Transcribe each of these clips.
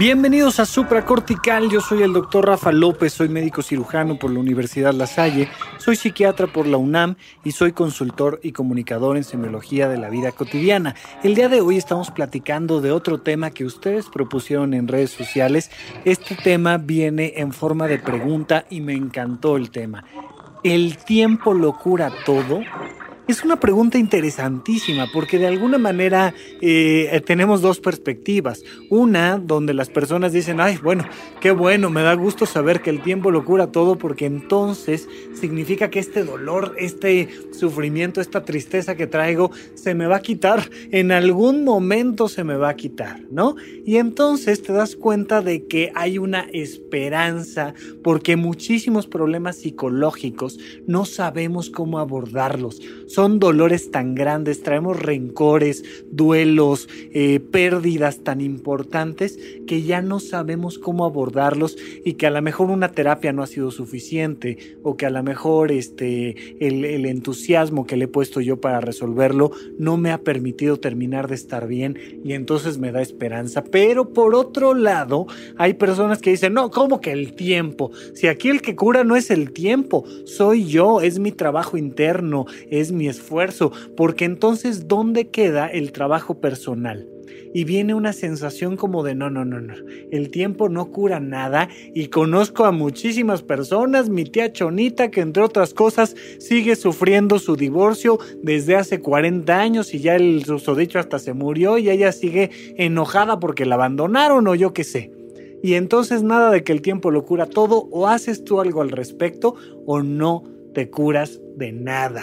Bienvenidos a Supracortical, yo soy el doctor Rafa López, soy médico cirujano por la Universidad La Salle, soy psiquiatra por la UNAM y soy consultor y comunicador en semiología de la vida cotidiana. El día de hoy estamos platicando de otro tema que ustedes propusieron en redes sociales. Este tema viene en forma de pregunta y me encantó el tema. ¿El tiempo lo cura todo? Es una pregunta interesantísima porque de alguna manera eh, tenemos dos perspectivas. Una donde las personas dicen, ay, bueno, qué bueno, me da gusto saber que el tiempo lo cura todo porque entonces significa que este dolor, este sufrimiento, esta tristeza que traigo se me va a quitar. En algún momento se me va a quitar, ¿no? Y entonces te das cuenta de que hay una esperanza porque muchísimos problemas psicológicos no sabemos cómo abordarlos dolores tan grandes, traemos rencores, duelos, eh, pérdidas tan importantes que ya no sabemos cómo abordarlos y que a lo mejor una terapia no ha sido suficiente o que a lo mejor este, el, el entusiasmo que le he puesto yo para resolverlo no me ha permitido terminar de estar bien y entonces me da esperanza. Pero por otro lado, hay personas que dicen, no, ¿cómo que el tiempo? Si aquí el que cura no es el tiempo, soy yo, es mi trabajo interno, es mi esfuerzo, porque entonces ¿dónde queda el trabajo personal? y viene una sensación como de no, no, no, no, el tiempo no cura nada y conozco a muchísimas personas, mi tía Chonita que entre otras cosas sigue sufriendo su divorcio desde hace 40 años y ya el susodicho hasta se murió y ella sigue enojada porque la abandonaron o yo qué sé. Y entonces nada de que el tiempo lo cura todo o haces tú algo al respecto o no te curas de nada.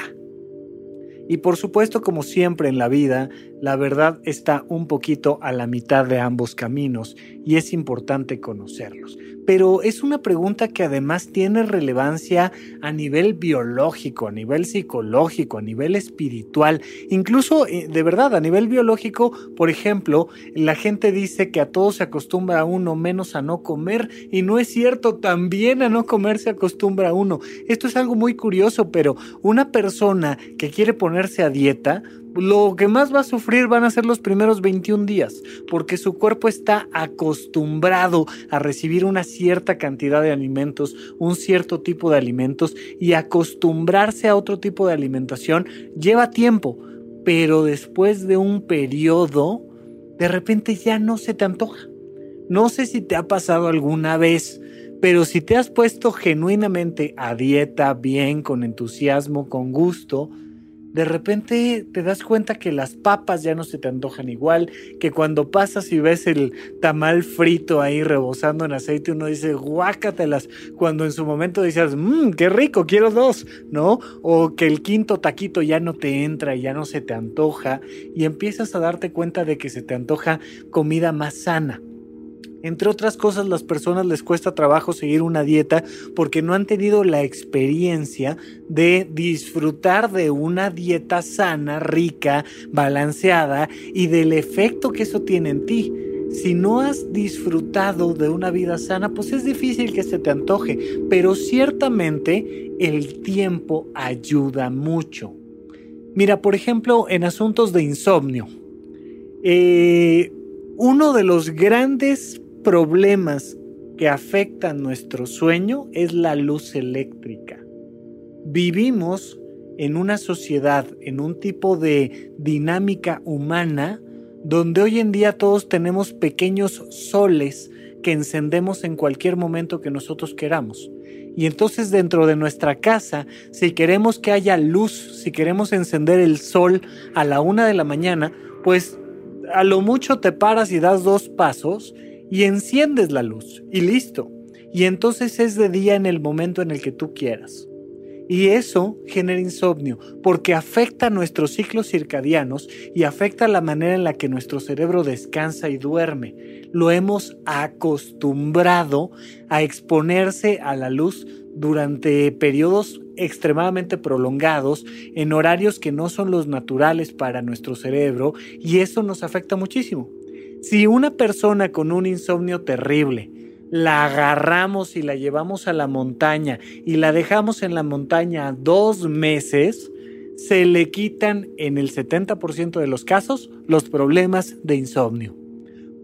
Y por supuesto, como siempre en la vida, la verdad está un poquito a la mitad de ambos caminos y es importante conocerlos pero es una pregunta que además tiene relevancia a nivel biológico, a nivel psicológico, a nivel espiritual, incluso eh, de verdad a nivel biológico, por ejemplo, la gente dice que a todo se acostumbra uno menos a no comer y no es cierto, también a no comer se acostumbra uno. Esto es algo muy curioso, pero una persona que quiere ponerse a dieta, lo que más va a sufrir van a ser los primeros 21 días, porque su cuerpo está acostumbrado a recibir una cierta cantidad de alimentos, un cierto tipo de alimentos, y acostumbrarse a otro tipo de alimentación lleva tiempo, pero después de un periodo, de repente ya no se te antoja. No sé si te ha pasado alguna vez, pero si te has puesto genuinamente a dieta, bien, con entusiasmo, con gusto, de repente te das cuenta que las papas ya no se te antojan igual, que cuando pasas y ves el tamal frito ahí rebosando en aceite, uno dice, guácatelas, cuando en su momento dices, mmm, qué rico, quiero dos, ¿no? O que el quinto taquito ya no te entra y ya no se te antoja, y empiezas a darte cuenta de que se te antoja comida más sana. Entre otras cosas, las personas les cuesta trabajo seguir una dieta porque no han tenido la experiencia de disfrutar de una dieta sana, rica, balanceada y del efecto que eso tiene en ti. Si no has disfrutado de una vida sana, pues es difícil que se te antoje, pero ciertamente el tiempo ayuda mucho. Mira, por ejemplo, en asuntos de insomnio, eh, uno de los grandes problemas que afectan nuestro sueño es la luz eléctrica. Vivimos en una sociedad, en un tipo de dinámica humana, donde hoy en día todos tenemos pequeños soles que encendemos en cualquier momento que nosotros queramos. Y entonces dentro de nuestra casa, si queremos que haya luz, si queremos encender el sol a la una de la mañana, pues a lo mucho te paras y das dos pasos y enciendes la luz y listo. Y entonces es de día en el momento en el que tú quieras. Y eso genera insomnio porque afecta nuestros ciclos circadianos y afecta la manera en la que nuestro cerebro descansa y duerme. Lo hemos acostumbrado a exponerse a la luz durante periodos extremadamente prolongados, en horarios que no son los naturales para nuestro cerebro, y eso nos afecta muchísimo. Si una persona con un insomnio terrible la agarramos y la llevamos a la montaña y la dejamos en la montaña dos meses, se le quitan en el 70% de los casos los problemas de insomnio.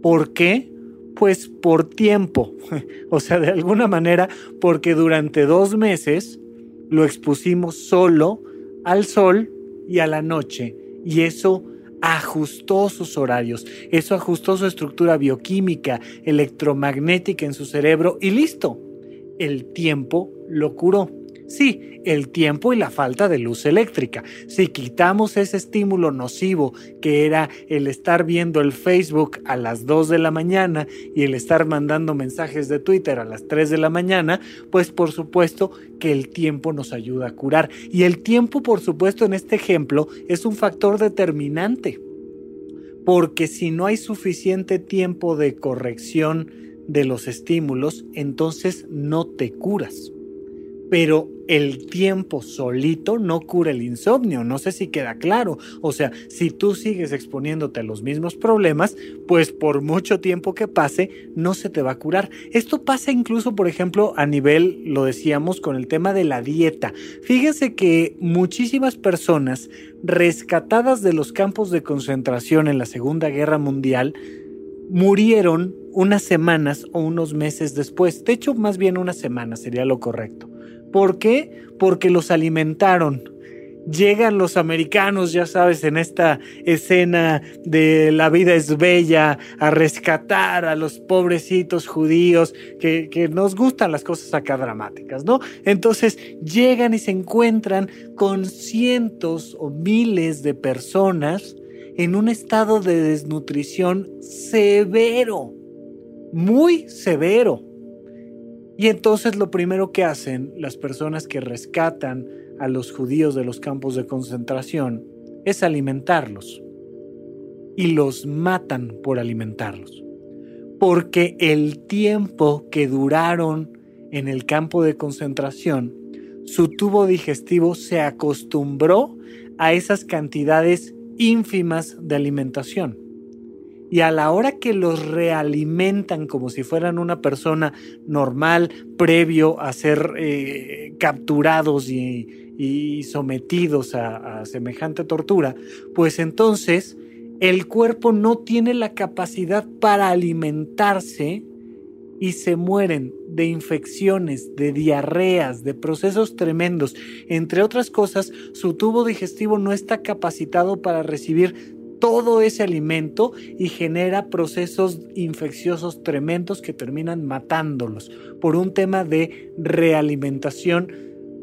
¿Por qué? Pues por tiempo. o sea, de alguna manera, porque durante dos meses lo expusimos solo al sol y a la noche. Y eso ajustó sus horarios, eso ajustó su estructura bioquímica, electromagnética en su cerebro y listo. El tiempo lo curó. Sí, el tiempo y la falta de luz eléctrica. Si quitamos ese estímulo nocivo que era el estar viendo el Facebook a las 2 de la mañana y el estar mandando mensajes de Twitter a las 3 de la mañana, pues por supuesto que el tiempo nos ayuda a curar. Y el tiempo, por supuesto, en este ejemplo es un factor determinante. Porque si no hay suficiente tiempo de corrección de los estímulos, entonces no te curas pero el tiempo solito no cura el insomnio, no sé si queda claro. O sea, si tú sigues exponiéndote a los mismos problemas, pues por mucho tiempo que pase, no se te va a curar. Esto pasa incluso, por ejemplo, a nivel, lo decíamos, con el tema de la dieta. Fíjense que muchísimas personas rescatadas de los campos de concentración en la Segunda Guerra Mundial, murieron unas semanas o unos meses después. De hecho, más bien una semana sería lo correcto. ¿Por qué? Porque los alimentaron. Llegan los americanos, ya sabes, en esta escena de la vida es bella, a rescatar a los pobrecitos judíos, que, que nos gustan las cosas acá dramáticas, ¿no? Entonces llegan y se encuentran con cientos o miles de personas en un estado de desnutrición severo, muy severo. Y entonces lo primero que hacen las personas que rescatan a los judíos de los campos de concentración es alimentarlos. Y los matan por alimentarlos. Porque el tiempo que duraron en el campo de concentración, su tubo digestivo se acostumbró a esas cantidades ínfimas de alimentación y a la hora que los realimentan como si fueran una persona normal previo a ser eh, capturados y, sometidos a, a semejante tortura, pues entonces el cuerpo no tiene la capacidad para alimentarse y se mueren de infecciones, de diarreas, de procesos tremendos. Entre otras cosas, su tubo digestivo no está capacitado para recibir todo ese alimento y genera procesos infecciosos tremendos que terminan matándolos por un tema de realimentación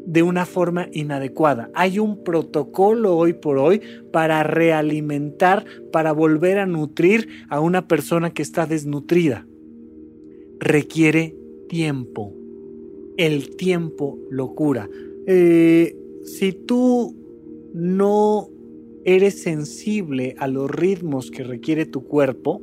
de una forma inadecuada. Hay un protocolo hoy por hoy para realimentar, para volver a nutrir a una persona que está desnutrida. Requiere tiempo. El tiempo lo cura. Eh, si tú no eres sensible a los ritmos que requiere tu cuerpo,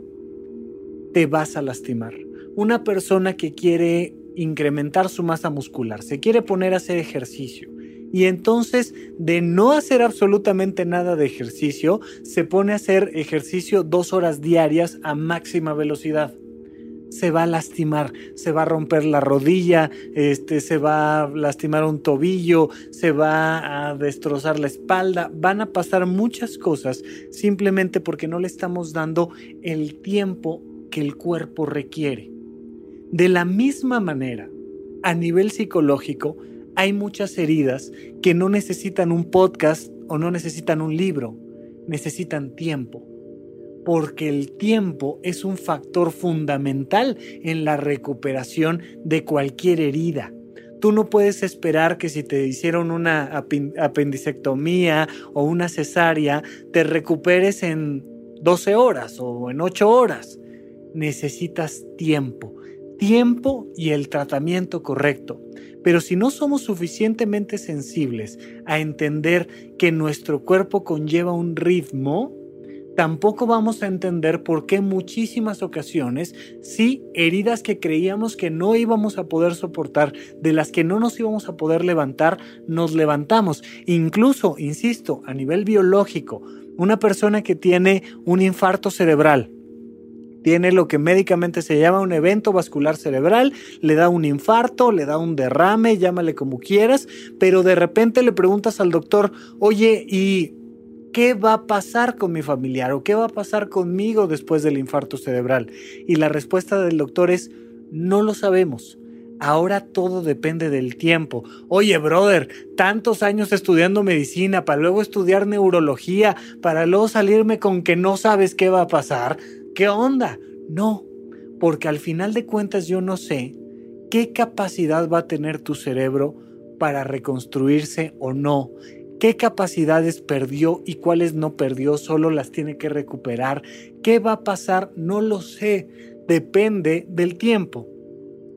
te vas a lastimar. Una persona que quiere incrementar su masa muscular, se quiere poner a hacer ejercicio y entonces de no hacer absolutamente nada de ejercicio, se pone a hacer ejercicio dos horas diarias a máxima velocidad se va a lastimar, se va a romper la rodilla, este, se va a lastimar un tobillo, se va a destrozar la espalda, van a pasar muchas cosas simplemente porque no le estamos dando el tiempo que el cuerpo requiere. De la misma manera, a nivel psicológico, hay muchas heridas que no necesitan un podcast o no necesitan un libro, necesitan tiempo porque el tiempo es un factor fundamental en la recuperación de cualquier herida. Tú no puedes esperar que si te hicieron una apendicectomía o una cesárea, te recuperes en 12 horas o en 8 horas. Necesitas tiempo, tiempo y el tratamiento correcto. Pero si no somos suficientemente sensibles a entender que nuestro cuerpo conlleva un ritmo, tampoco vamos a entender por qué muchísimas ocasiones, sí, heridas que creíamos que no íbamos a poder soportar, de las que no nos íbamos a poder levantar, nos levantamos. Incluso, insisto, a nivel biológico, una persona que tiene un infarto cerebral, tiene lo que médicamente se llama un evento vascular cerebral, le da un infarto, le da un derrame, llámale como quieras, pero de repente le preguntas al doctor, oye, ¿y qué va a pasar con mi familiar o qué va a pasar conmigo después del infarto cerebral? Y la respuesta del doctor es, no lo sabemos. Ahora todo depende del tiempo. Oye, brother, tantos años estudiando medicina para luego estudiar neurología, para luego salirme con que no sabes qué va a pasar. ¿Qué onda? No, porque al final de cuentas yo no sé qué capacidad va a tener tu cerebro para reconstruirse o no. ¿Qué capacidades perdió y cuáles no perdió? Solo las tiene que recuperar. ¿Qué va a pasar? No lo sé. Depende del tiempo.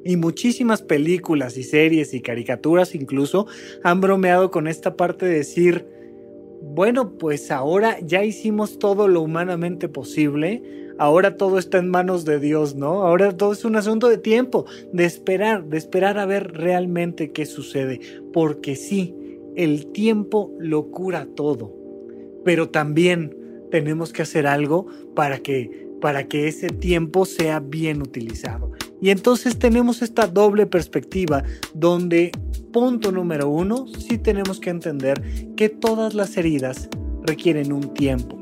Y muchísimas películas y series y caricaturas incluso han bromeado con esta parte de decir, bueno, pues ahora ya hicimos todo lo humanamente posible, ahora todo está en manos de Dios, ¿no? Ahora todo es un asunto de tiempo, de esperar, de esperar a ver realmente qué sucede, porque sí, el tiempo lo cura todo, pero también tenemos que hacer algo para que para que ese tiempo sea bien utilizado. Y entonces tenemos esta doble perspectiva donde, punto número uno, sí tenemos que entender que todas las heridas requieren un tiempo.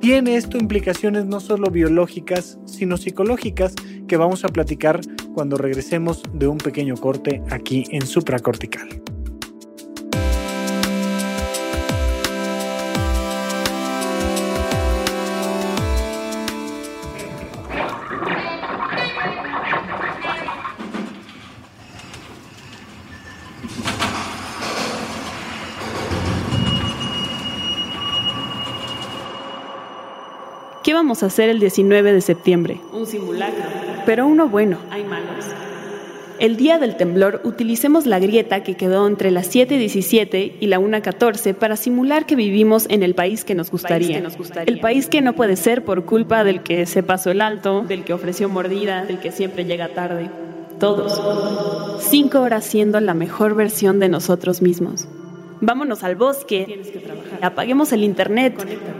Tiene esto implicaciones no solo biológicas, sino psicológicas, que vamos a platicar cuando regresemos de un pequeño corte aquí en supracortical. ¿Qué vamos a hacer el 19 de septiembre? Un simulacro. Pero uno bueno. Hay malos. El día del temblor utilicemos la grieta que quedó entre las 7.17 y la 1.14 para simular que vivimos en el país que, nos gustaría. El país que no puede ser por culpa del que se pasó el alto, del que ofreció mordida, del que siempre llega tarde. Todos. Cinco horas siendo la mejor versión de nosotros mismos. Vámonos al bosque. Apaguemos el internet.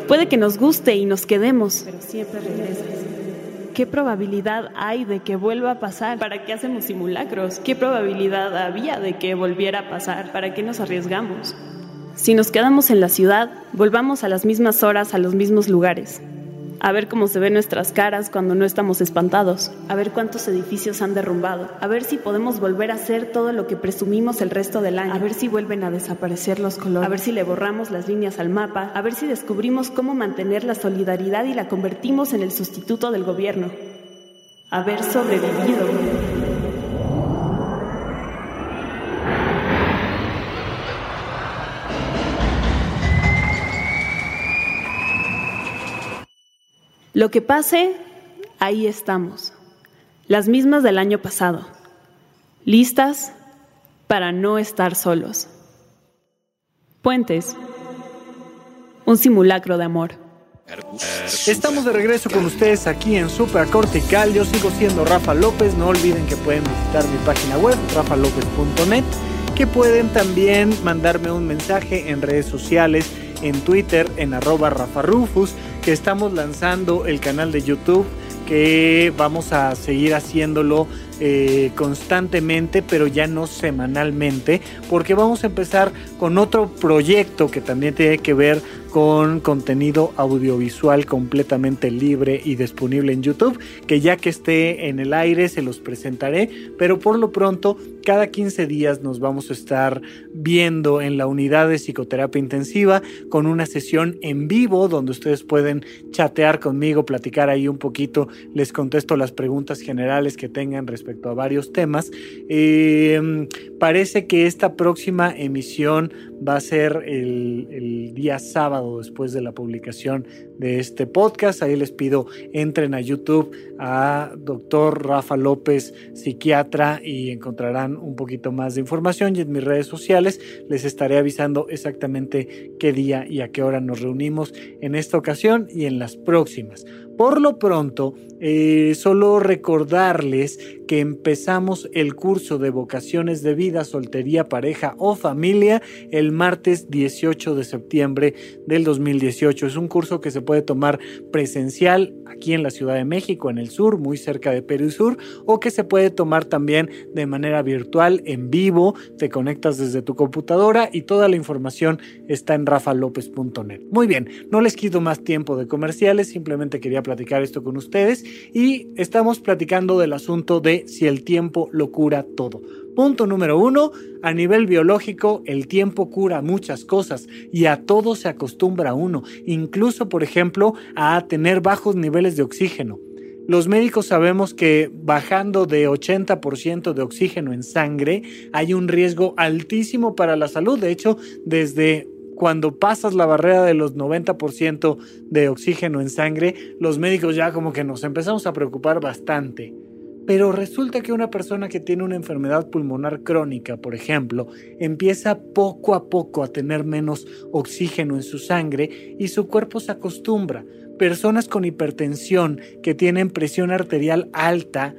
Puede que nos guste y nos quedemos. Pero siempre regresas. ¿Qué probabilidad hay de que vuelva a pasar? ¿Para qué hacemos simulacros? ¿Qué probabilidad había de que volviera a pasar? ¿Para qué nos arriesgamos? Si nos quedamos en la ciudad, volvamos a las mismas horas, a los mismos lugares a ver cómo se ven nuestras caras cuando no estamos espantados, a ver cuántos edificios han derrumbado, a ver si podemos volver a hacer todo lo que presumimos el resto del año, a ver si vuelven a desaparecer los colores, a ver si le borramos las líneas al mapa, a ver si descubrimos cómo mantener la solidaridad y la convertimos en el sustituto del gobierno. Haber sobrevivido. Lo que pase, ahí estamos. Las mismas del año pasado. Listas para no estar solos. Puentes. Un simulacro de amor. Estamos de regreso con ustedes aquí en Cortical. Yo sigo siendo Rafa López. No olviden que pueden visitar mi página web, rafalopez.net, que pueden también mandarme un mensaje en redes sociales, en Twitter, en arroba que estamos lanzando el canal de YouTube, que vamos a seguir haciéndolo eh, constantemente, pero ya no semanalmente, porque vamos a empezar con otro proyecto que también tiene que ver con contenido audiovisual completamente libre y disponible en YouTube, que ya que esté en el aire se los presentaré, pero por lo pronto cada 15 días nos vamos a estar viendo en la unidad de psicoterapia intensiva con una sesión en vivo donde ustedes pueden chatear conmigo, platicar ahí un poquito, les contesto las preguntas generales que tengan respecto a varios temas. Eh, parece que esta próxima emisión va a ser el, el día sábado después de la publicación de este podcast. Ahí les pido entren a YouTube a doctor Rafa López, psiquiatra, y encontrarán un poquito más de información. Y en mis redes sociales les estaré avisando exactamente qué día y a qué hora nos reunimos en esta ocasión y en las próximas. Por lo pronto, eh, solo recordarles que empezamos el curso de vocaciones de vida, soltería, pareja o familia el martes 18 de septiembre del 2018. Es un curso que se puede tomar presencial aquí en la Ciudad de México, en el sur, muy cerca de Perú Sur, o que se puede tomar también de manera virtual, en vivo, te conectas desde tu computadora y toda la información está en rafalopez.net. Muy bien, no les quito más tiempo de comerciales, simplemente quería platicar esto con ustedes y estamos platicando del asunto de si el tiempo lo cura todo. Punto número uno, a nivel biológico el tiempo cura muchas cosas y a todo se acostumbra uno, incluso por ejemplo a tener bajos niveles de oxígeno. Los médicos sabemos que bajando de 80% de oxígeno en sangre hay un riesgo altísimo para la salud. De hecho, desde cuando pasas la barrera de los 90% de oxígeno en sangre, los médicos ya como que nos empezamos a preocupar bastante. Pero resulta que una persona que tiene una enfermedad pulmonar crónica, por ejemplo, empieza poco a poco a tener menos oxígeno en su sangre y su cuerpo se acostumbra. Personas con hipertensión que tienen presión arterial alta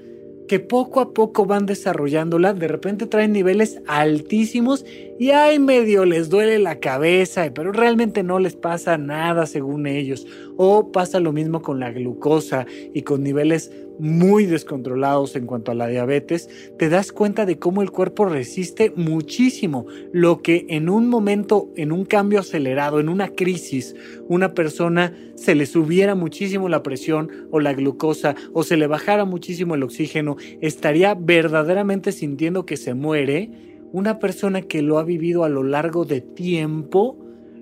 que poco a poco van desarrollándola, de repente traen niveles altísimos y ay medio les duele la cabeza, pero realmente no les pasa nada según ellos. O pasa lo mismo con la glucosa y con niveles muy descontrolados en cuanto a la diabetes, te das cuenta de cómo el cuerpo resiste muchísimo, lo que en un momento, en un cambio acelerado, en una crisis, una persona se le subiera muchísimo la presión o la glucosa o se le bajara muchísimo el oxígeno, estaría verdaderamente sintiendo que se muere. Una persona que lo ha vivido a lo largo de tiempo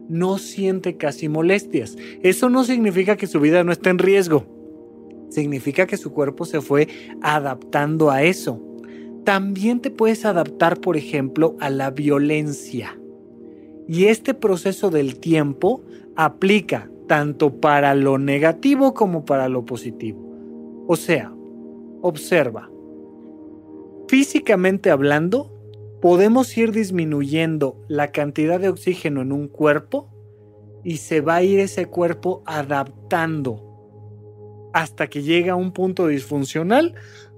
no siente casi molestias. Eso no significa que su vida no esté en riesgo significa que su cuerpo se fue adaptando a eso. También te puedes adaptar, por ejemplo, a la violencia. Y este proceso del tiempo aplica tanto para lo negativo como para lo positivo. O sea, observa. Físicamente hablando, podemos ir disminuyendo la cantidad de oxígeno en un cuerpo y se va a ir ese cuerpo adaptando hasta que llega a un punto disfuncional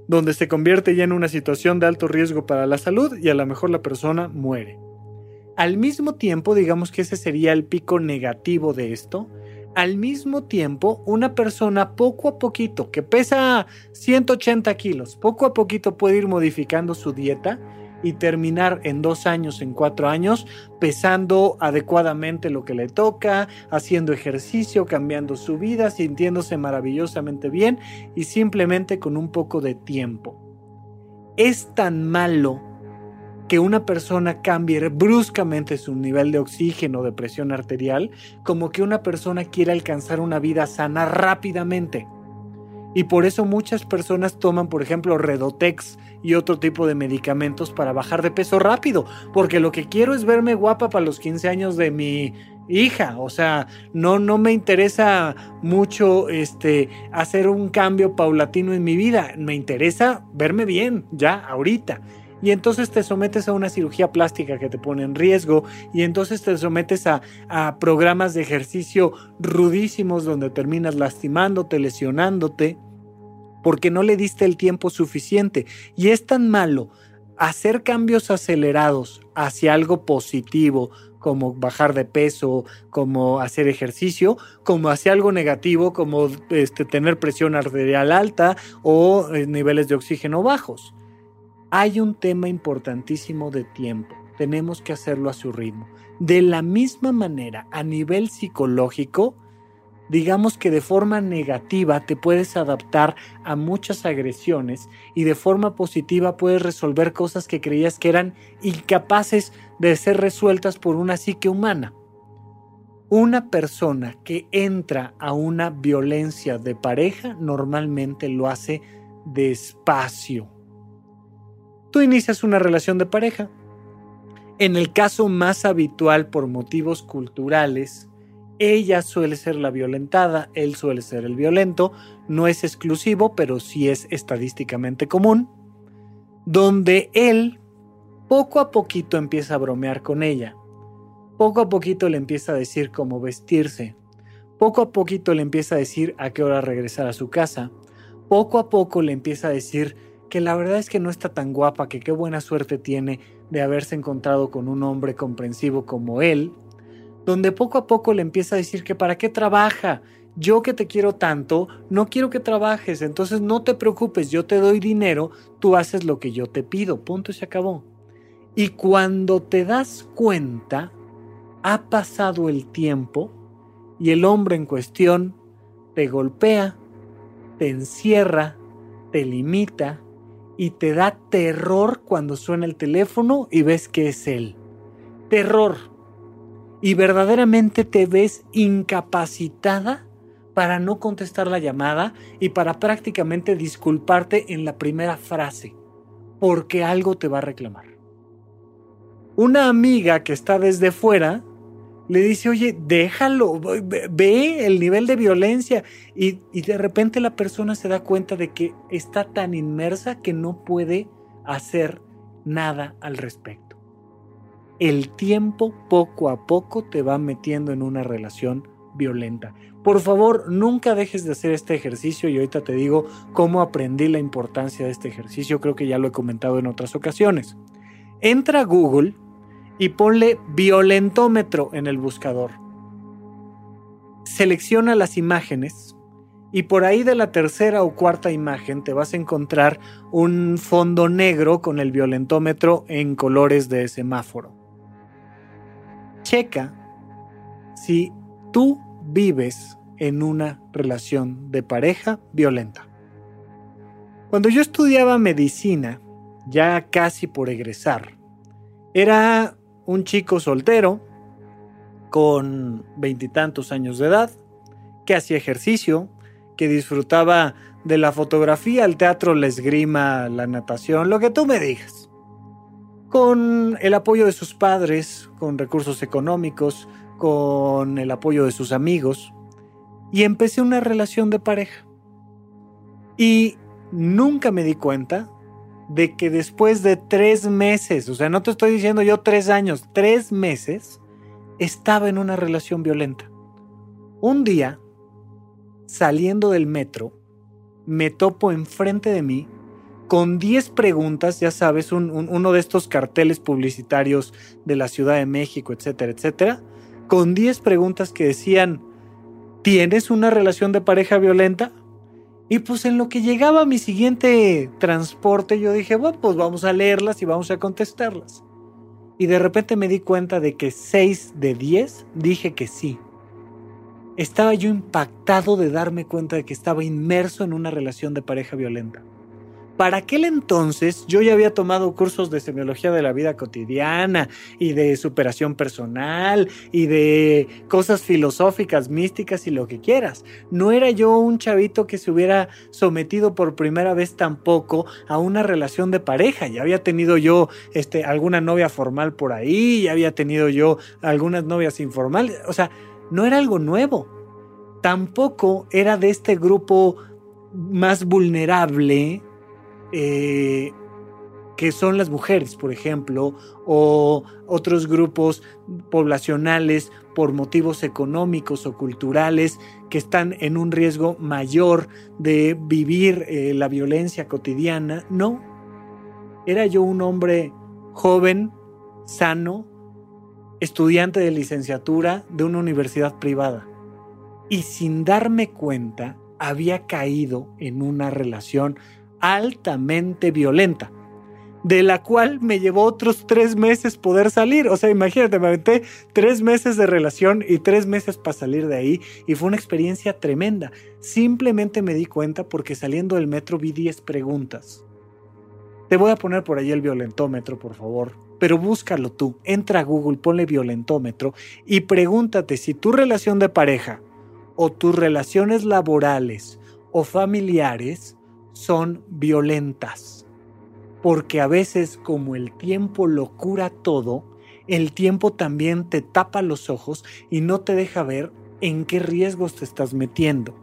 donde se convierte ya en una situación de alto riesgo para la salud y a lo mejor la persona muere. Al mismo tiempo, digamos que ese sería el pico negativo de esto, al mismo tiempo una persona poco a poquito, que pesa 180 kilos, poco a poquito puede ir modificando su dieta y terminar en dos años, en cuatro años, pesando adecuadamente lo que le toca, haciendo ejercicio, cambiando su vida, sintiéndose maravillosamente bien y simplemente con un poco de tiempo. Es tan malo que una persona cambie bruscamente su nivel de oxígeno, de presión arterial, como que una persona quiera alcanzar una vida sana rápidamente. Y por eso muchas personas toman, por ejemplo, Redotex y otro tipo de medicamentos para bajar de peso rápido, porque lo que quiero es verme guapa para los 15 años de mi hija, o sea, no no me interesa mucho este hacer un cambio paulatino en mi vida, me interesa verme bien ya ahorita. Y entonces te sometes a una cirugía plástica que te pone en riesgo y entonces te sometes a, a programas de ejercicio rudísimos donde terminas lastimándote, lesionándote porque no le diste el tiempo suficiente. Y es tan malo hacer cambios acelerados hacia algo positivo, como bajar de peso, como hacer ejercicio, como hacia algo negativo, como este, tener presión arterial alta o eh, niveles de oxígeno bajos. Hay un tema importantísimo de tiempo. Tenemos que hacerlo a su ritmo. De la misma manera, a nivel psicológico, digamos que de forma negativa te puedes adaptar a muchas agresiones y de forma positiva puedes resolver cosas que creías que eran incapaces de ser resueltas por una psique humana. Una persona que entra a una violencia de pareja normalmente lo hace despacio. Tú inicias una relación de pareja. En el caso más habitual por motivos culturales, ella suele ser la violentada, él suele ser el violento, no es exclusivo, pero sí es estadísticamente común, donde él poco a poquito empieza a bromear con ella, poco a poquito le empieza a decir cómo vestirse, poco a poquito le empieza a decir a qué hora regresar a su casa, poco a poco le empieza a decir que la verdad es que no está tan guapa, que qué buena suerte tiene de haberse encontrado con un hombre comprensivo como él, donde poco a poco le empieza a decir que para qué trabaja, yo que te quiero tanto, no quiero que trabajes, entonces no te preocupes, yo te doy dinero, tú haces lo que yo te pido, punto se acabó. Y cuando te das cuenta, ha pasado el tiempo y el hombre en cuestión te golpea, te encierra, te limita y te da terror cuando suena el teléfono y ves que es él. Terror. Y verdaderamente te ves incapacitada para no contestar la llamada y para prácticamente disculparte en la primera frase, porque algo te va a reclamar. Una amiga que está desde fuera le dice, oye, déjalo, ve el nivel de violencia. Y, y, de repente la persona se da cuenta de que está tan inmersa que no puede hacer nada al respecto. El tiempo poco a poco te va metiendo en una relación violenta. Por favor, nunca dejes de hacer este ejercicio y ahorita te digo cómo aprendí la importancia de este ejercicio, creo que ya lo he comentado en otras ocasiones. Entra a Google y ponle violentómetro en el buscador. Selecciona las imágenes y por ahí de la tercera o cuarta imagen te vas a encontrar un fondo negro con el violentómetro en colores de semáforo. Checa si tú vives en una relación de pareja violenta. Cuando yo estudiaba medicina, ya casi por egresar, era un chico soltero con veintitantos años de edad, que hacía ejercicio, que disfrutaba de la fotografía, el teatro, la esgrima, la natación, lo que tú me digas. Con el apoyo de sus padres, con recursos económicos, con el apoyo de sus amigos, y empecé una relación de pareja. Y nunca me di cuenta de que después de tres meses, o sea, no te estoy diciendo yo tres años, tres meses, estaba en una relación violenta. Un día, saliendo del metro, me topo enfrente de mí con 10 preguntas, ya sabes, uno de estos carteles publicitarios de la Ciudad de México, etcétera, etcétera, con 10 preguntas que decían, ¿tienes una relación de pareja violenta? Y pues en lo que llegaba mi siguiente transporte, yo dije, bueno, pues vamos a leerlas y vamos a contestarlas. Y de repente me di cuenta de que 6 de 10 dije que sí. Estaba yo impactado de darme cuenta de que estaba inmerso en una relación de pareja violenta. Para aquel entonces yo ya había tomado cursos de semiología de la vida cotidiana y de superación personal y de cosas filosóficas, místicas y lo que quieras. No era yo un chavito que se hubiera sometido por primera vez tampoco a una relación de pareja. Ya había tenido yo este, alguna novia formal por ahí, ya había tenido yo algunas novias informales. O sea, no era algo nuevo. Tampoco era de este grupo más vulnerable eh, que son las mujeres, por ejemplo, o otros grupos poblacionales por motivos económicos o culturales que están en un riesgo mayor de vivir eh, la violencia cotidiana. No, era yo un hombre joven, sano, estudiante de licenciatura de una universidad privada. Y sin darme cuenta, había caído en una relación altamente violenta, de la cual me llevó otros tres meses poder salir. O sea, imagínate, me aventé tres meses de relación y tres meses para salir de ahí y fue una experiencia tremenda. Simplemente me di cuenta porque saliendo del metro vi 10 preguntas. Te voy a poner por ahí el violentómetro, por favor. Pero búscalo tú. Entra a Google, ponle violentómetro y pregúntate si tu relación de pareja o tus relaciones laborales o familiares son violentas. Porque a veces como el tiempo lo cura todo, el tiempo también te tapa los ojos y no te deja ver en qué riesgos te estás metiendo.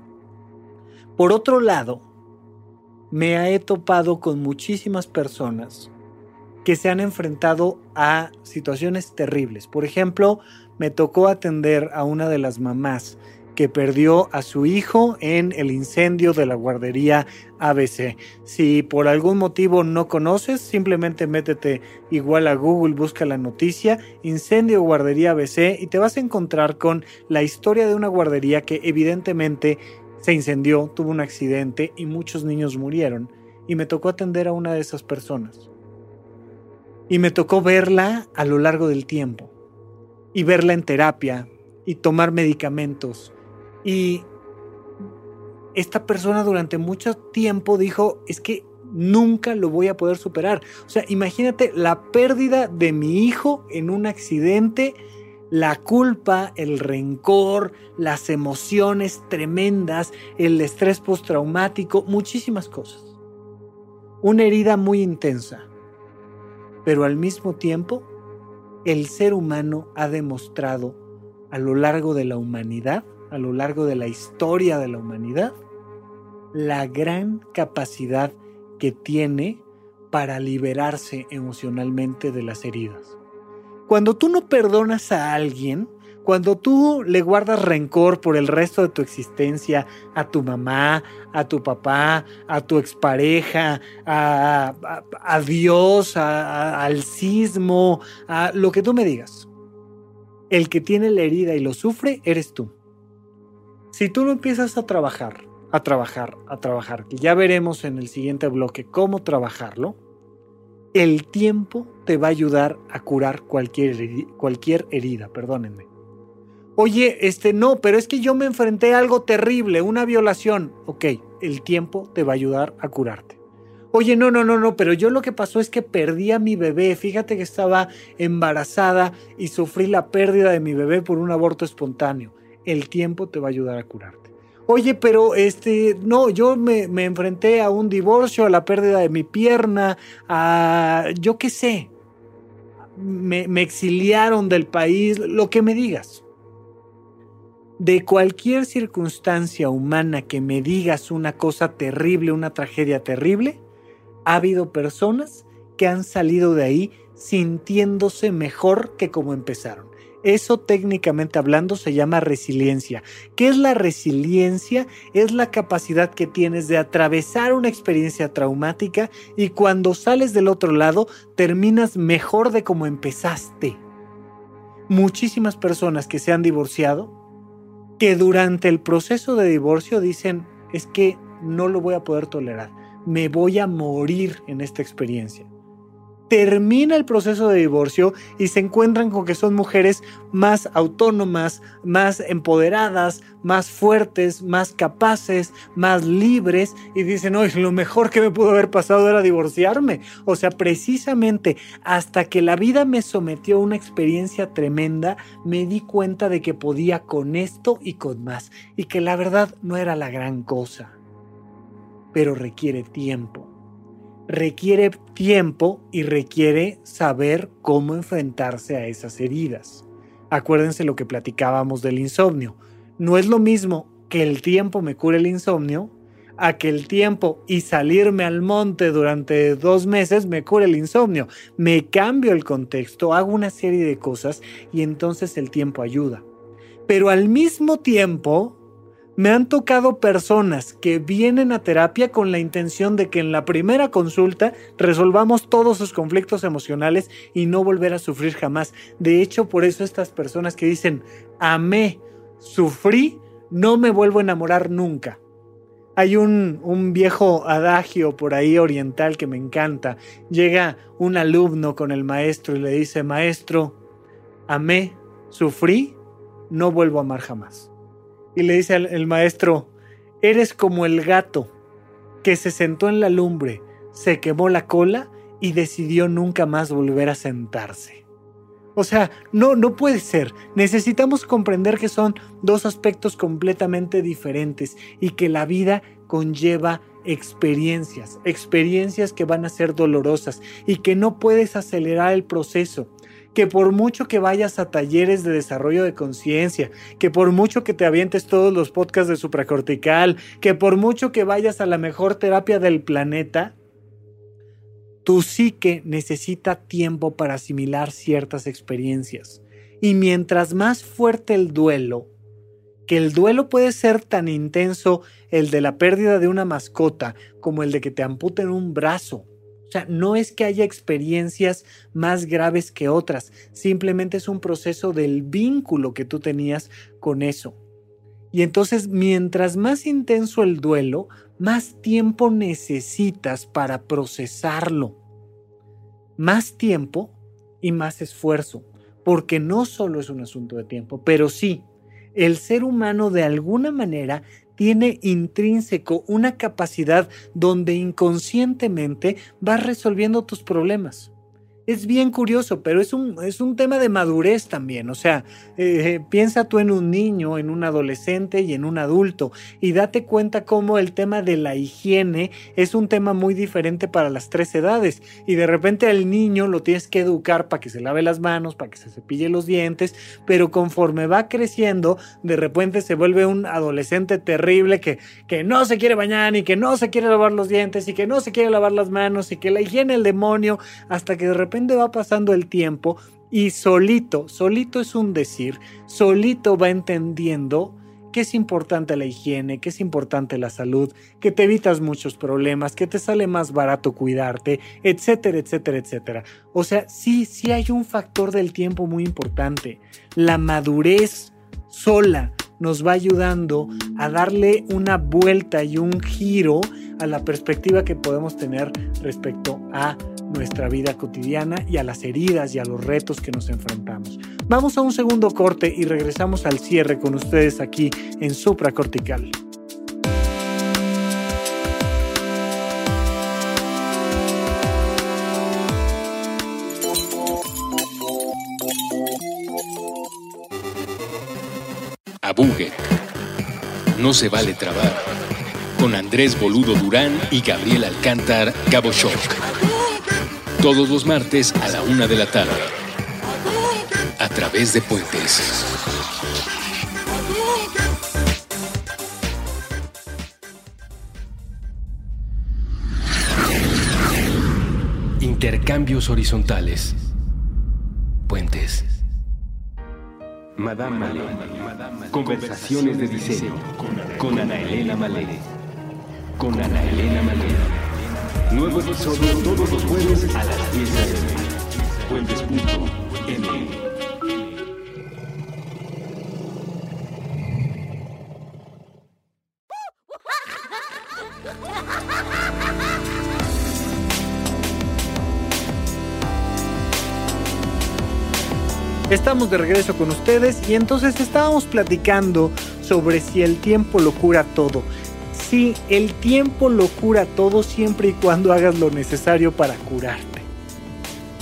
Por otro lado, me he topado con muchísimas personas que se han enfrentado a situaciones terribles. Por ejemplo, me tocó atender a una de las mamás que perdió a su hijo en el incendio de la guardería ABC. Si por algún motivo no conoces, simplemente métete igual a Google, busca la noticia, incendio guardería ABC y te vas a encontrar con la historia de una guardería que evidentemente se incendió, tuvo un accidente y muchos niños murieron. Y me tocó atender a una de esas personas. Y me tocó verla a lo largo del tiempo. Y verla en terapia y tomar medicamentos y esta persona durante mucho tiempo dijo, es que nunca lo voy a poder superar. O sea, imagínate la pérdida de mi hijo en un accidente, la culpa, el rencor, las emociones tremendas, el estrés postraumático, muchísimas cosas. Una herida muy intensa. Pero al mismo tiempo, el ser humano ha demostrado a lo largo de la humanidad a lo largo de la historia de la humanidad la gran capacidad que tiene para liberarse emocionalmente de las heridas. Cuando tú no perdonas a alguien, cuando tú le guardas rencor por el resto de tu existencia a tu mamá, a tu papá, a tu expareja, a, a, Dios, al sismo, a lo que tú me digas, el que tiene la herida y lo sufre eres tú. Si tú no empiezas a trabajar, a trabajar, a trabajar, que ya veremos en el siguiente bloque cómo trabajarlo, el tiempo te va a ayudar a curar cualquier, cualquier herida, perdónenme. Oye, este no, pero es que yo me enfrenté a algo terrible, una violación. Ok, el tiempo te va a ayudar a curarte. Oye, no, no, no, no, pero yo lo que pasó es que perdí a mi bebé. Fíjate que estaba embarazada y sufrí la pérdida de mi bebé por un aborto espontáneo el tiempo te va a ayudar a curarte. Oye, pero este, no, yo me, enfrenté a un divorcio, a la pérdida de mi pierna, a yo qué sé, me, me exiliaron del país, lo que me digas. De cualquier circunstancia humana que me digas una cosa terrible, una tragedia terrible, ha habido personas que han salido de ahí sintiéndose mejor que como empezaron. Eso técnicamente hablando se llama resiliencia. ¿Qué es la resiliencia? Es la capacidad que tienes de atravesar una experiencia traumática y cuando sales del otro lado terminas mejor de como empezaste. Muchísimas personas que se han divorciado, que durante el proceso de divorcio dicen, es que no lo voy a poder tolerar, me voy a morir en esta experiencia termina el proceso de divorcio y se encuentran con que son mujeres más autónomas, más empoderadas, más fuertes, más capaces, más libres y dicen, oye, lo mejor que me pudo haber pasado era divorciarme. O sea, precisamente hasta que la vida me sometió a una experiencia tremenda, me di cuenta de que podía con esto y con más y que la verdad no era la gran cosa. Pero requiere tiempo requiere tiempo y requiere saber cómo enfrentarse a esas heridas. Acuérdense lo que platicábamos del insomnio. No es lo mismo que el tiempo me cure el insomnio a que el tiempo y salirme al monte durante dos meses me cure el insomnio. Me cambio el contexto, hago una serie de cosas y entonces el tiempo ayuda. Pero al mismo tiempo, me han tocado personas que vienen a terapia con la intención de que en la primera consulta resolvamos todos sus conflictos emocionales y no volver a sufrir jamás. De hecho, por eso estas personas que dicen, amé, sufrí, no me vuelvo a enamorar nunca. Hay un, un, viejo adagio por ahí oriental que me encanta. Llega un alumno con el maestro y le dice, maestro, amé, sufrí, no vuelvo a amar jamás y le dice al el maestro, eres como el gato que se sentó en la lumbre, se quemó la cola y decidió nunca más volver a sentarse. O sea, no, no puede ser. Necesitamos comprender que son dos aspectos completamente diferentes y que la vida conlleva experiencias, experiencias que van a ser dolorosas y que no puedes acelerar el proceso que por mucho que vayas a talleres de desarrollo de conciencia, que por mucho que te avientes todos los podcasts de supracortical, que por mucho que vayas a la mejor terapia del planeta, tu psique necesita tiempo para asimilar ciertas experiencias. Y mientras más fuerte el duelo que el duelo puede ser tan intenso, el de la pérdida de una mascota, como el de que te amputen un brazo. O sea, no es que haya experiencias más graves que otras, simplemente es un proceso del vínculo que tú tenías con eso. Y entonces, mientras más intenso el duelo, más tiempo necesitas para procesarlo. Más tiempo y más esfuerzo, porque no solo es un asunto de tiempo, pero sí, el ser humano de alguna manera tiene intrínseco una capacidad donde inconscientemente vas resolviendo tus problemas es bien curioso, pero es un, es un tema de madurez también. O sea, eh, piensa tú en un niño, en un adolescente y en un adulto y date cuenta cómo el tema de la higiene es un tema muy diferente para las tres edades. Y de repente al niño lo tienes que educar para que se lave las manos, para que se cepille los dientes, pero conforme va creciendo, de repente se vuelve un adolescente terrible que, que no se quiere bañar y que no se quiere lavar los dientes y que no se quiere lavar las manos y que la higiene el demonio hasta que de repente va pasando el tiempo y solito, solito es un decir, solito va entendiendo que es importante la higiene, que es importante la salud, que te evitas muchos problemas, que te sale más barato cuidarte, etcétera, etcétera, etcétera. O sea, sí, sí hay un factor del tiempo muy importante. La madurez sola nos va ayudando a darle una vuelta y un giro a la perspectiva que podemos tener respecto a nuestra vida cotidiana y a las heridas y a los retos que nos enfrentamos. Vamos a un segundo corte y regresamos al cierre con ustedes aquí en Supracortical. Abuget. No se vale trabar. Con Andrés Boludo Durán y Gabriel Alcántar Gabo Shock todos los martes a la una de la tarde. A través de Puentes. Intercambios horizontales. Madame Malé. Conversaciones de diseño. Con Ana Elena Malé. Con Ana Elena Malé. Nuevo episodio todos los jueves a las 10 a.m. Fuentes.m. De regreso con ustedes y entonces estábamos platicando sobre si el tiempo lo cura todo. Sí, el tiempo lo cura todo siempre y cuando hagas lo necesario para curarte.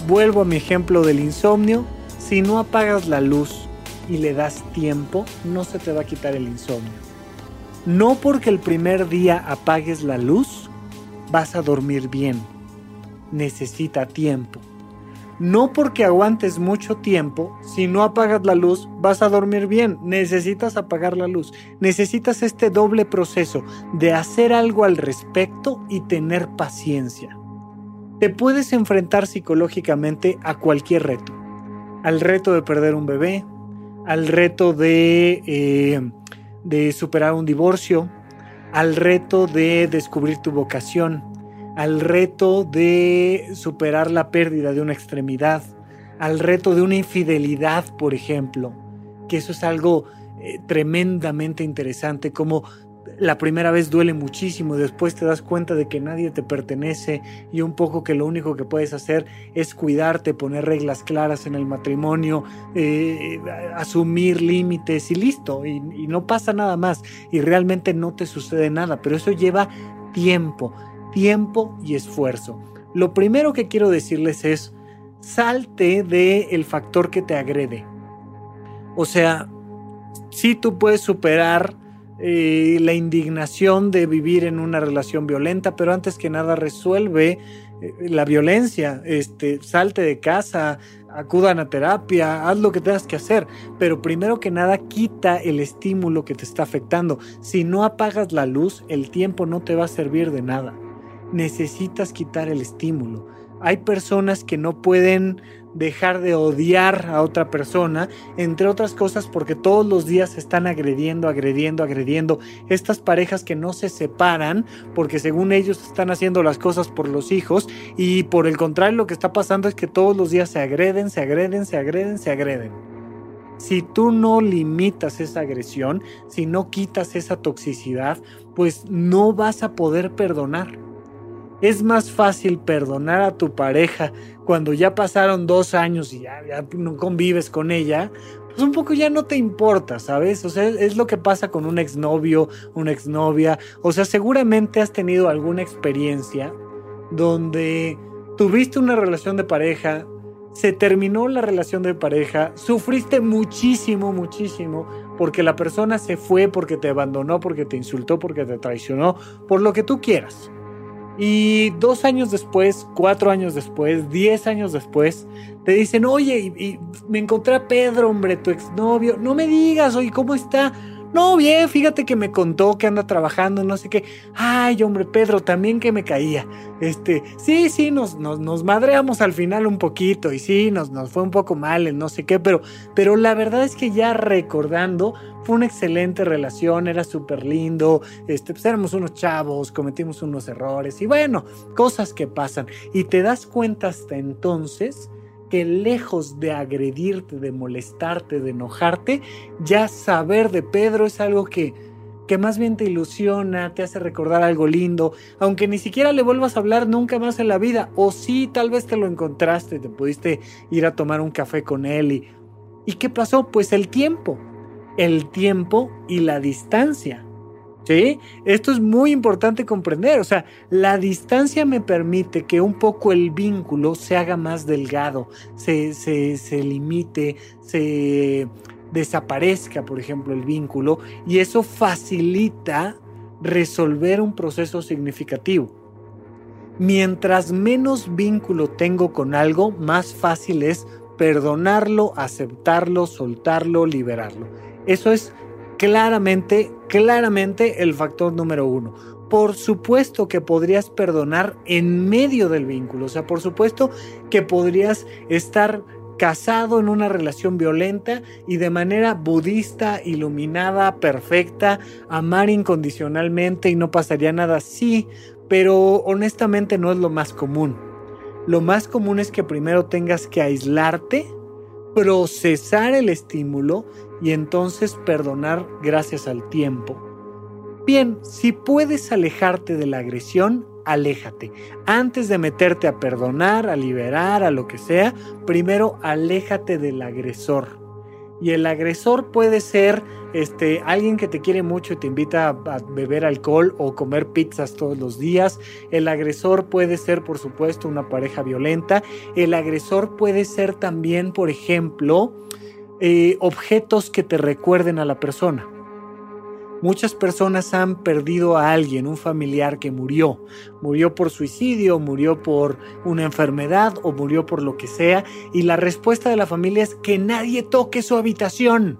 Vuelvo a mi ejemplo del insomnio. Si no apagas la luz y le das tiempo, no se te va a quitar el insomnio. No porque el primer día apagues la luz, vas a dormir bien. Necesita tiempo. No porque aguantes mucho tiempo, si no apagas la luz, vas a dormir bien. Necesitas apagar la luz. Necesitas este doble proceso de hacer algo al respecto y tener paciencia. Te puedes enfrentar psicológicamente a cualquier reto. Al reto de perder un bebé, al reto de, eh, de superar un divorcio, al reto de descubrir tu vocación, al reto de superar la pérdida de una extremidad, al reto de una infidelidad, por ejemplo, que eso es algo eh, tremendamente interesante, como la primera vez duele muchísimo, después te das cuenta de que nadie te pertenece y un poco que lo único que puedes hacer es cuidarte, poner reglas claras en el matrimonio, eh, asumir límites y listo, y no pasa nada más y realmente no te sucede nada, pero eso lleva tiempo tiempo y esfuerzo. Lo primero que quiero decirles es, salte del el factor que te agrede. O sea, si tú puedes superar eh, la indignación de vivir en una relación violenta, pero antes que nada resuelve eh, la violencia, este, salte de casa, acudan a terapia, haz lo que tengas que hacer, pero primero que nada quita el estímulo que te está afectando. Si no apagas la luz, el tiempo no te va a servir de nada necesitas quitar el estímulo. Hay personas que no pueden dejar de odiar a otra persona, entre otras cosas porque todos los días se están agrediendo, agrediendo, agrediendo. Estas parejas que no se separan porque según ellos están haciendo las cosas por los hijos y por el contrario lo que está pasando es que todos los días se agreden, se agreden, se agreden, se agreden. Si tú no limitas esa agresión, si no quitas esa toxicidad, pues no vas a poder perdonar. Es más fácil perdonar a tu pareja cuando ya pasaron dos años y ya, no convives con ella, pues un poco ya no te importa, ¿sabes? O sea, es lo que pasa con un exnovio, una exnovia. O sea, seguramente has tenido alguna experiencia donde tuviste una relación de pareja, se terminó la relación de pareja, sufriste muchísimo, muchísimo, porque la persona se fue, porque te abandonó, porque te insultó, porque te traicionó, por lo que tú quieras. Y dos años después, cuatro años después, diez años después, te dicen, oye, y, me encontré a Pedro, hombre, tu exnovio, no me digas, oye, ¿cómo está? No, bien, fíjate que me contó que anda trabajando, no sé qué. Ay, hombre, Pedro, también que me caía. Este, sí, sí, nos, nos, nos madreamos al final un poquito y sí, nos, nos fue un poco mal en no sé qué, pero, pero la verdad es que ya recordando, fue una excelente relación, era súper lindo, este, pues éramos unos chavos, cometimos unos errores y bueno, cosas que pasan. Y te das cuenta hasta entonces que lejos de agredirte, de molestarte, de enojarte, ya saber de Pedro es algo que, que más bien te ilusiona, te hace recordar algo lindo, aunque ni siquiera le vuelvas a hablar nunca más en la vida, o sí, tal vez te lo encontraste, te pudiste ir a tomar un café con él y... ¿Y qué pasó? Pues el tiempo, el tiempo y la distancia. ¿Sí? Esto es muy importante comprender. O sea, la distancia me permite que un poco el vínculo se haga más delgado, se, se, limite, se desaparezca, por ejemplo, el vínculo, y eso facilita resolver un proceso significativo. Mientras menos vínculo tengo con algo, más fácil es perdonarlo, aceptarlo, soltarlo, liberarlo. Eso es claramente, claramente el factor número uno. Por supuesto que podrías perdonar en medio del vínculo, o sea, por supuesto que podrías estar casado en una relación violenta y de manera budista, iluminada, perfecta, amar incondicionalmente y no pasaría nada así, pero honestamente no es lo más común. Lo más común es que primero tengas que aislarte, procesar el estímulo y entonces perdonar gracias al tiempo. Bien, si puedes alejarte de la agresión, aléjate. Antes de meterte a perdonar, a liberar, a lo que sea, primero aléjate del agresor. Y el agresor puede ser este, alguien que te quiere mucho y te invita a, beber alcohol o comer pizzas todos los días. El agresor puede ser, por supuesto, una pareja violenta. El agresor puede ser también, por ejemplo, eh, objetos que te recuerden a la persona. Muchas personas han perdido a alguien, un familiar que murió. Murió por suicidio, murió por una enfermedad o murió por lo que sea. Y la respuesta de la familia es que nadie toque su habitación.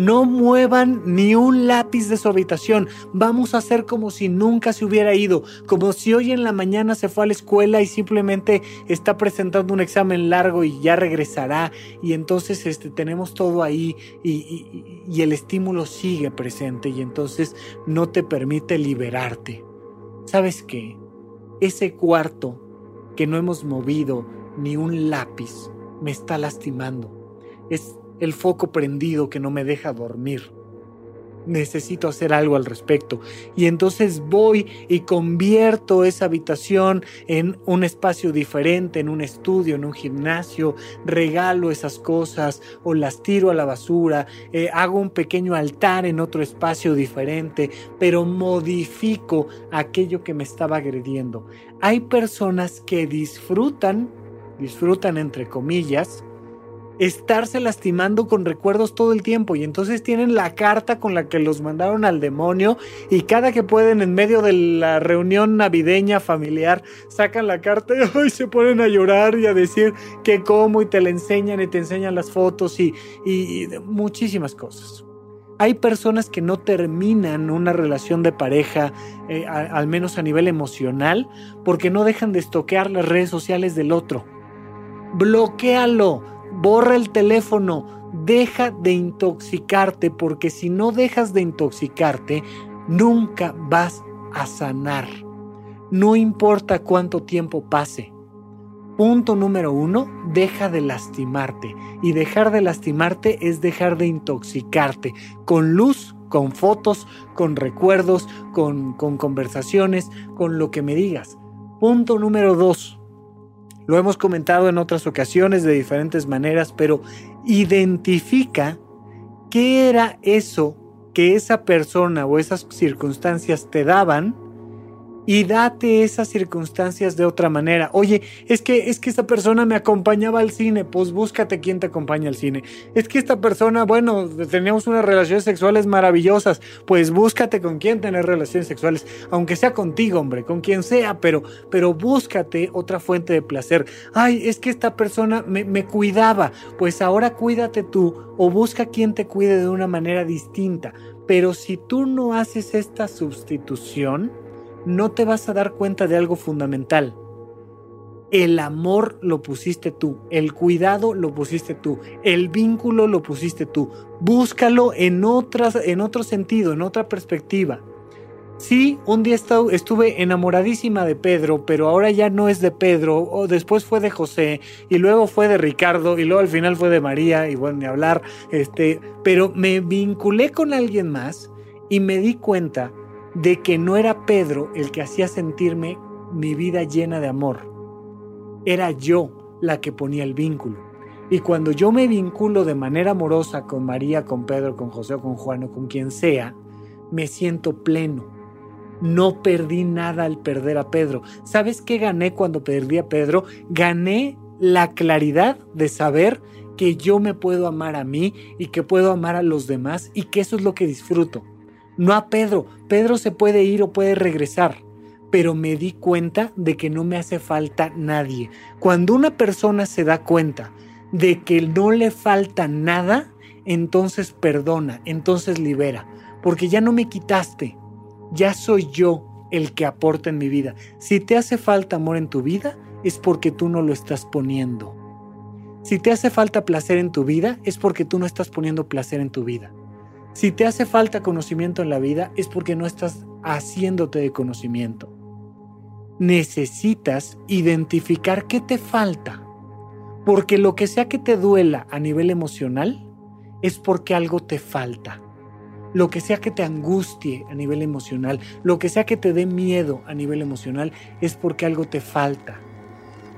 No muevan ni un lápiz de su habitación. Vamos a hacer como si nunca se hubiera ido, como si hoy en la mañana se fue a la escuela y simplemente está presentando un examen largo y ya regresará. Y entonces este, tenemos todo ahí y, y el estímulo sigue presente y entonces no te permite liberarte. ¿Sabes qué? Ese cuarto que no hemos movido ni un lápiz me está lastimando. Es el foco prendido que no me deja dormir. Necesito hacer algo al respecto. Y entonces voy y convierto esa habitación en un espacio diferente, en un estudio, en un gimnasio, regalo esas cosas o las tiro a la basura, eh, hago un pequeño altar en otro espacio diferente, pero modifico aquello que me estaba agrediendo. Hay personas que disfrutan, disfrutan entre comillas, estarse lastimando con recuerdos todo el tiempo. Y entonces tienen la carta con la que los mandaron al demonio y cada que pueden en medio de la reunión navideña familiar sacan la carta y se ponen a llorar y a decir que cómo y te la enseñan y te enseñan las fotos y, muchísimas cosas. Hay personas que no terminan una relación de pareja, eh, al menos a nivel emocional, porque no dejan de estoquear las redes sociales del otro. Bloquealo, borra el teléfono, deja de intoxicarte porque si no dejas de intoxicarte, nunca vas a sanar. No importa cuánto tiempo pase. Punto número uno, deja de lastimarte. Y dejar de lastimarte es dejar de intoxicarte con luz, con fotos, con recuerdos, con, con conversaciones, con lo que me digas. Punto número dos, lo hemos comentado en otras ocasiones de diferentes maneras, pero identifica qué era eso que esa persona o esas circunstancias te daban y date esas circunstancias de otra manera. Oye, es que es que esta persona me acompañaba al cine, pues búscate quién te acompaña al cine. Es que esta persona, bueno, teníamos unas relaciones sexuales maravillosas, pues búscate con quién tener relaciones sexuales, aunque sea contigo, hombre, con quien sea, pero pero búscate otra fuente de placer. Ay, es que esta persona me, me cuidaba, pues ahora cuídate tú o busca quien te cuide de una manera distinta. Pero si tú no haces esta sustitución, no te vas a dar cuenta de algo fundamental. El amor lo pusiste tú, el cuidado lo pusiste tú, el vínculo lo pusiste tú. Búscalo en, otras, en otro sentido, en otra perspectiva. Sí, un día estuve enamoradísima de Pedro, pero ahora ya no es de Pedro, o después fue de José, y luego fue de Ricardo, y luego al final fue de María, y bueno, ni hablar, este, pero me vinculé con alguien más y me di cuenta de que no era Pedro el que hacía sentirme mi vida llena de amor. Era yo la que ponía el vínculo. Y cuando yo me vinculo de manera amorosa con María, con Pedro, con José o con Juan o con quien sea, me siento pleno. No perdí nada al perder a Pedro. ¿Sabes qué gané cuando perdí a Pedro? Gané la claridad de saber que yo me puedo amar a mí y que puedo amar a los demás y que eso es lo que disfruto no a Pedro. Pedro se puede ir o puede regresar, pero me di cuenta de que no me hace falta nadie. Cuando una persona se da cuenta de que no le falta nada, entonces perdona, entonces libera, porque ya no me quitaste, ya soy yo el que aporta en mi vida. Si te hace falta amor en tu vida, es porque tú no lo estás poniendo. Si te hace falta placer en tu vida, es porque tú no estás poniendo placer en tu vida. Si te hace falta conocimiento en la vida es porque no estás haciéndote de conocimiento. Necesitas identificar qué te falta. Porque lo que sea que te duela a nivel emocional es porque algo te falta. Lo que sea que te angustie a nivel emocional, lo que sea que te dé miedo a nivel emocional, es porque algo te falta.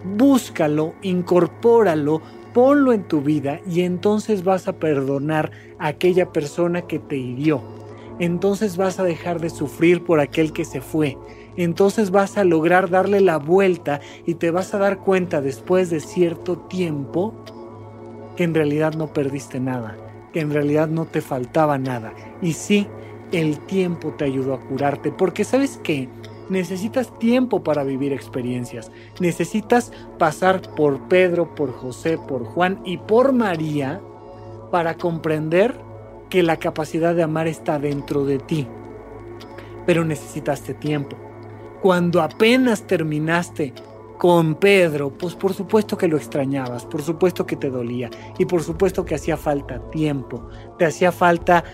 Búscalo, incorpóralo, ponlo en tu vida y entonces vas a perdonar a aquella persona que te hirió. Entonces vas a dejar de sufrir por aquel que se fue. Entonces vas a lograr darle la vuelta y te vas a dar cuenta después de cierto tiempo que en realidad no perdiste nada, que en realidad no te faltaba nada. Y sí, el tiempo te ayudó a curarte, porque sabes qué, necesitas tiempo para vivir experiencias. Necesitas pasar por Pedro, por José, por Juan y por María para comprender que la capacidad de amar está dentro de ti. Pero necesitaste tiempo. Cuando apenas terminaste con Pedro, pues por supuesto que lo extrañabas, por supuesto que te dolía y por supuesto que hacía falta tiempo, te hacía falta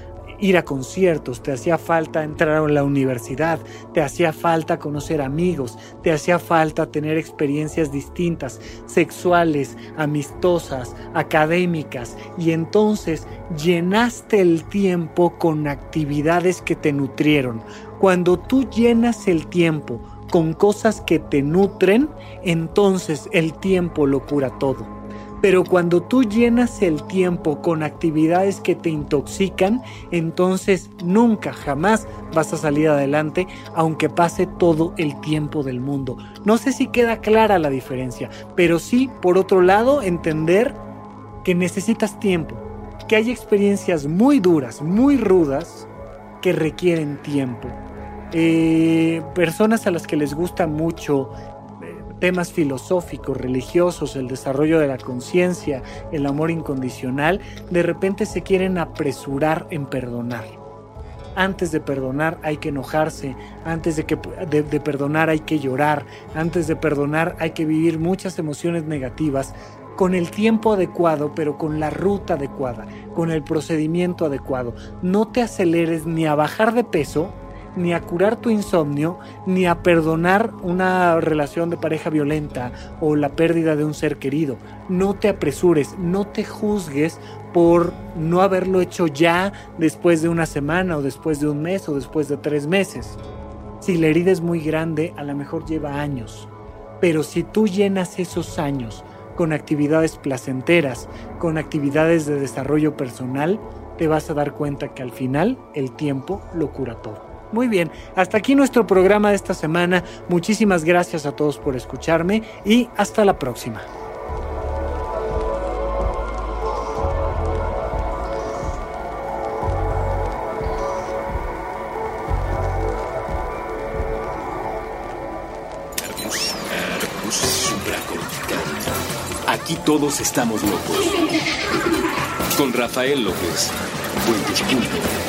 ir a conciertos, te hacía falta entrar a la universidad, te hacía falta conocer amigos, te hacía falta tener experiencias distintas, sexuales, amistosas, académicas, y entonces llenaste el tiempo con actividades que te nutrieron. Cuando tú llenas el tiempo con cosas que te nutren, entonces el tiempo lo cura todo. Pero cuando tú llenas el tiempo con actividades que te intoxican, entonces nunca, jamás vas a salir adelante, aunque pase todo el tiempo del mundo. No sé si queda clara la diferencia, pero sí, por otro lado, entender que necesitas tiempo, que hay experiencias muy duras, muy rudas, que requieren tiempo. Eh, personas a las que les gusta mucho temas filosóficos, religiosos, el desarrollo de la conciencia, el amor incondicional, de repente se quieren apresurar en perdonar. Antes de perdonar hay que enojarse, antes de, que, de, perdonar hay que llorar, antes de perdonar hay que vivir muchas emociones negativas con el tiempo adecuado, pero con la ruta adecuada, con el procedimiento adecuado. No te aceleres ni a bajar de peso, ni a curar tu insomnio, ni a perdonar una relación de pareja violenta o la pérdida de un ser querido. No te apresures, no te juzgues por no haberlo hecho ya después de una semana o después de un mes o después de tres meses. Si la herida es muy grande, a lo mejor lleva años. Pero si tú llenas esos años con actividades placenteras, con actividades de desarrollo personal, te vas a dar cuenta que al final el tiempo lo cura todo. Muy bien, hasta aquí nuestro programa de esta semana. Muchísimas gracias a todos por escucharme y hasta la próxima. Aquí todos estamos locos. Con Rafael López. Puentes.mx